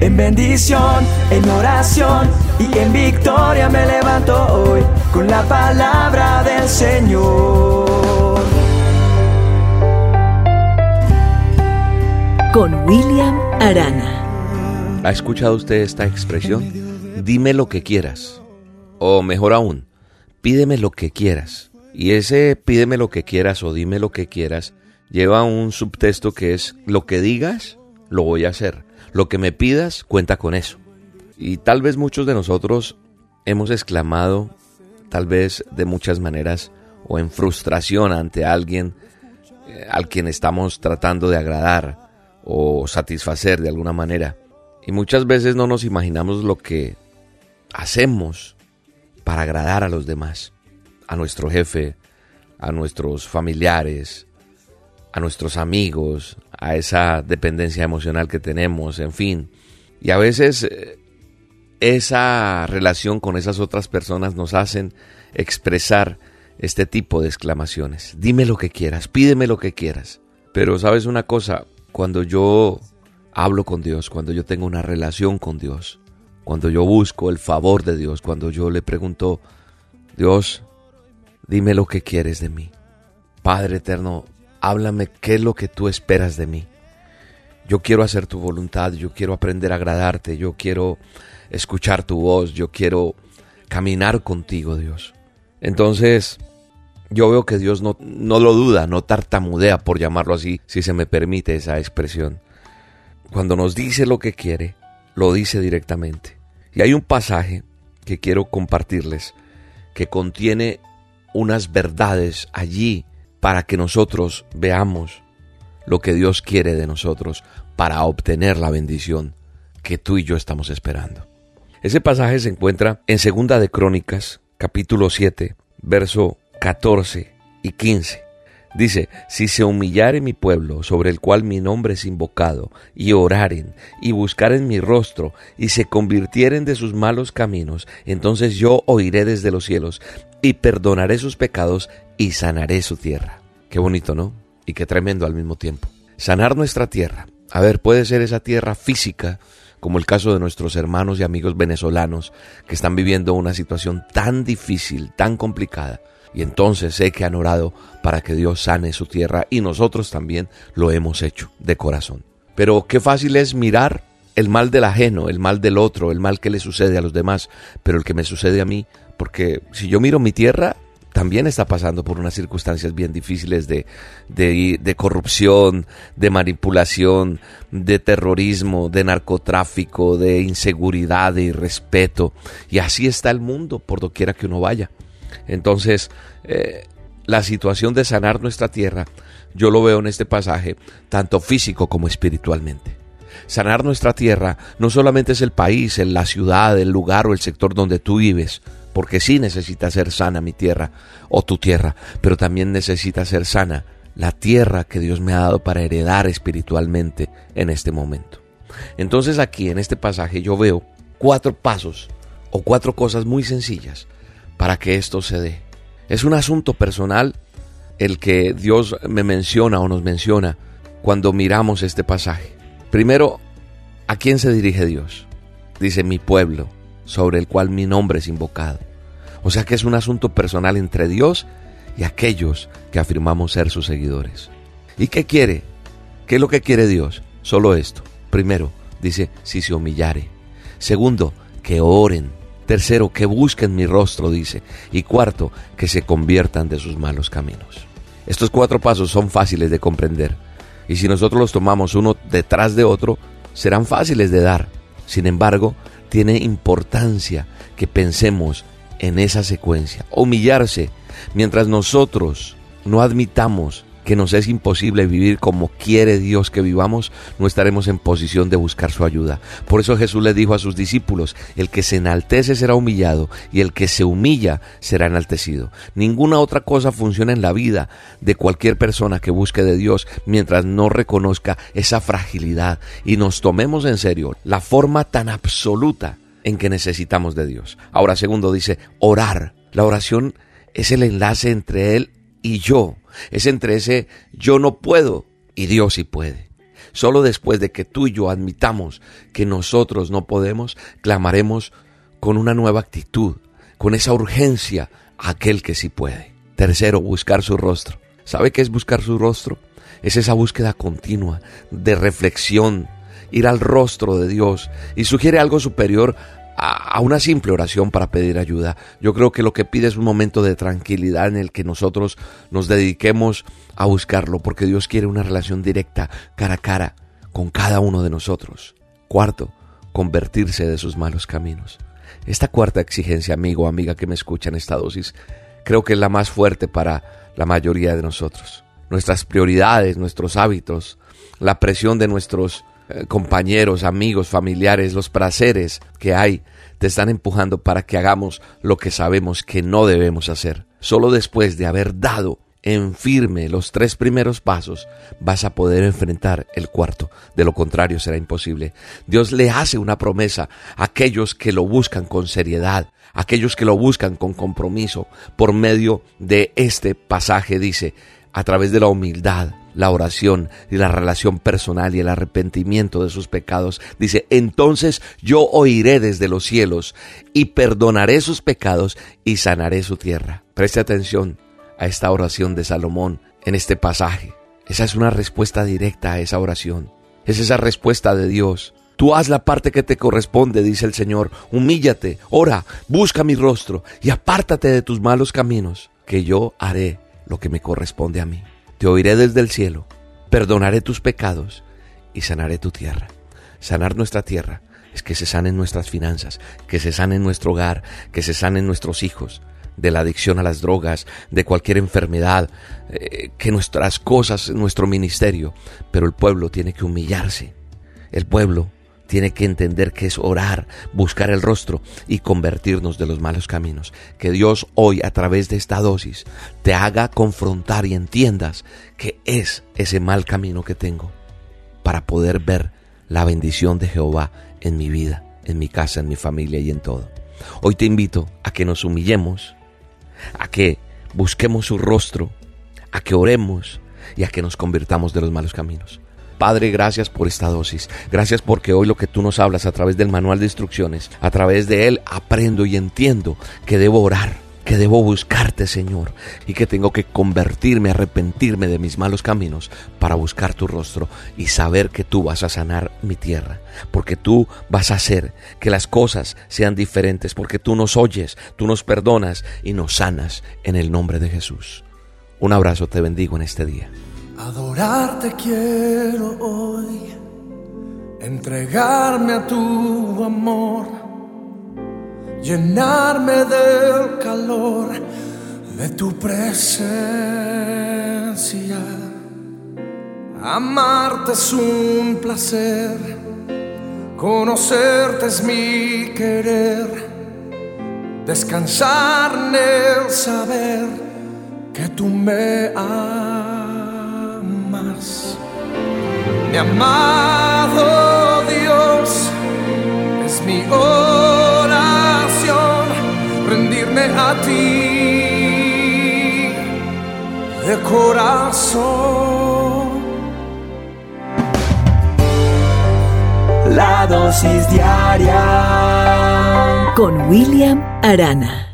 En bendición, en oración y en victoria me levanto hoy con la palabra del Señor. Con William Arana. ¿Ha escuchado usted esta expresión? Dime lo que quieras. O mejor aún, pídeme lo que quieras. Y ese pídeme lo que quieras o dime lo que quieras lleva un subtexto que es lo que digas, lo voy a hacer. Lo que me pidas, cuenta con eso. Y tal vez muchos de nosotros hemos exclamado, tal vez de muchas maneras, o en frustración ante alguien eh, al quien estamos tratando de agradar o satisfacer de alguna manera. Y muchas veces no nos imaginamos lo que hacemos para agradar a los demás, a nuestro jefe, a nuestros familiares, a nuestros amigos, a esa dependencia emocional que tenemos, en fin. Y a veces eh, esa relación con esas otras personas nos hacen expresar este tipo de exclamaciones. Dime lo que quieras, pídeme lo que quieras. Pero sabes una cosa, cuando yo hablo con Dios, cuando yo tengo una relación con Dios, cuando yo busco el favor de Dios, cuando yo le pregunto, Dios, dime lo que quieres de mí. Padre eterno, háblame qué es lo que tú esperas de mí. Yo quiero hacer tu voluntad, yo quiero aprender a agradarte, yo quiero escuchar tu voz, yo quiero caminar contigo, Dios. Entonces, yo veo que Dios no, no lo duda, no tartamudea, por llamarlo así, si se me permite esa expresión. Cuando nos dice lo que quiere, lo dice directamente. Y hay un pasaje que quiero compartirles que contiene unas verdades allí para que nosotros veamos lo que Dios quiere de nosotros para obtener la bendición que tú y yo estamos esperando. Ese pasaje se encuentra en Segunda de Crónicas, capítulo 7, verso 14 y 15. Dice, si se humillare mi pueblo, sobre el cual mi nombre es invocado, y oraren, y buscaren mi rostro, y se convirtieren de sus malos caminos, entonces yo oiré desde los cielos, y perdonaré sus pecados, y sanaré su tierra. Qué bonito, ¿no? Y qué tremendo al mismo tiempo. Sanar nuestra tierra. A ver, puede ser esa tierra física, como el caso de nuestros hermanos y amigos venezolanos que están viviendo una situación tan difícil, tan complicada. Y entonces sé que han orado para que Dios sane su tierra y nosotros también lo hemos hecho de corazón. Pero qué fácil es mirar el mal del ajeno, el mal del otro, el mal que le sucede a los demás, pero el que me sucede a mí, porque si yo miro mi tierra, también está pasando por unas circunstancias bien difíciles de, de, corrupción, de manipulación, de terrorismo, de narcotráfico, de inseguridad, de irrespeto. Y así está el mundo por doquiera que uno vaya. Entonces, eh, la situación de sanar nuestra tierra, yo lo veo en este pasaje, tanto físico como espiritualmente. Sanar nuestra tierra no solamente es el país, la ciudad, el lugar o el sector donde tú vives, porque sí necesita ser sana mi tierra o tu tierra, pero también necesita ser sana la tierra que Dios me ha dado para heredar espiritualmente en este momento. Entonces aquí en este pasaje yo veo cuatro pasos o cuatro cosas muy sencillas para que esto se dé. Es un asunto personal el que Dios me menciona o nos menciona cuando miramos este pasaje. Primero, ¿a quién se dirige Dios? Dice mi pueblo, sobre el cual mi nombre es invocado. O sea que es un asunto personal entre Dios y aquellos que afirmamos ser sus seguidores. ¿Y qué quiere? ¿Qué es lo que quiere Dios? Solo esto. Primero, dice, si se humillare. Segundo, que oren. Tercero, que busquen mi rostro, dice. Y cuarto, que se conviertan de sus malos caminos. Estos cuatro pasos son fáciles de comprender. Y si nosotros los tomamos uno detrás de otro, serán fáciles de dar. Sin embargo, tiene importancia que pensemos en esa secuencia. Humillarse mientras nosotros no admitamos que nos es imposible vivir como quiere Dios que vivamos, no estaremos en posición de buscar su ayuda. Por eso Jesús le dijo a sus discípulos, el que se enaltece será humillado y el que se humilla será enaltecido. Ninguna otra cosa funciona en la vida de cualquier persona que busque de Dios mientras no reconozca esa fragilidad y nos tomemos en serio la forma tan absoluta en que necesitamos de Dios. Ahora, segundo, dice orar. La oración es el enlace entre Él y yo. Es entre ese yo no puedo y Dios sí puede. Solo después de que tú y yo admitamos que nosotros no podemos, clamaremos con una nueva actitud, con esa urgencia a aquel que sí puede. Tercero, buscar su rostro. ¿Sabe qué es buscar su rostro? Es esa búsqueda continua de reflexión, ir al rostro de Dios y sugiere algo superior a, una simple oración para pedir ayuda. Yo creo que lo que pide es un momento de tranquilidad en el que nosotros nos dediquemos a buscarlo, porque Dios quiere una relación directa, cara a cara, con cada uno de nosotros. Cuarto, convertirse de sus malos caminos. Esta cuarta exigencia, amigo o amiga que me escucha en esta dosis, creo que es la más fuerte para la mayoría de nosotros. Nuestras prioridades, nuestros hábitos, la presión de nuestros eh, compañeros, amigos, familiares, los placeres que hay, te están empujando para que hagamos lo que sabemos que no debemos hacer. Solo después de haber dado en firme los tres primeros pasos, vas a poder enfrentar el cuarto. De lo contrario será imposible. Dios le hace una promesa a aquellos que lo buscan con seriedad, aquellos que lo buscan con compromiso. Por medio de este pasaje dice, a través de la humildad, la oración y la relación personal y el arrepentimiento de sus pecados. Dice, entonces yo oiré desde los cielos y perdonaré sus pecados y sanaré su tierra. Preste atención a esta oración de Salomón en este pasaje. Esa es una respuesta directa a esa oración. Es esa respuesta de Dios. Tú haz la parte que te corresponde, dice el Señor. Humíllate, ora, busca mi rostro y apártate de tus malos caminos, que yo haré lo que me corresponde a mí te oiré desde el cielo, perdonaré tus pecados y sanaré tu tierra. Sanar nuestra tierra es que se sanen nuestras finanzas, que se sanen nuestro hogar, que se sanen nuestros hijos de la adicción a las drogas, de cualquier enfermedad, eh, que nuestras cosas, nuestro ministerio, pero el pueblo tiene que humillarse. El pueblo tiene que entender que es orar, buscar el rostro y convertirnos de los malos caminos. Que Dios hoy a través de esta dosis te haga confrontar y entiendas que es ese mal camino que tengo para poder ver la bendición de Jehová en mi vida, en mi casa, en mi familia y en todo. Hoy te invito a que nos humillemos, a que busquemos su rostro, a que oremos y a que nos convirtamos de los malos caminos. Padre, gracias por esta dosis. Gracias porque hoy lo que tú nos hablas a través del manual de instrucciones, a través de él aprendo y entiendo que debo orar que debo buscarte, Señor, y que tengo que convertirme, arrepentirme de mis malos caminos para buscar tu rostro y saber que tú vas a sanar mi tierra, porque tú vas a hacer que las cosas sean diferentes, porque tú nos oyes, tú nos perdonas y nos sanas en el nombre de Jesús. Un abrazo, te bendigo en este día. Adorarte quiero hoy, entregarme a tu amor, llenarme del calor de tu presencia. Amarte es un placer, conocerte es mi querer, descansar en el saber que tú me amas mi amado Dios, es mi oración rendirme a ti de corazón. La dosis diaria con William Arana.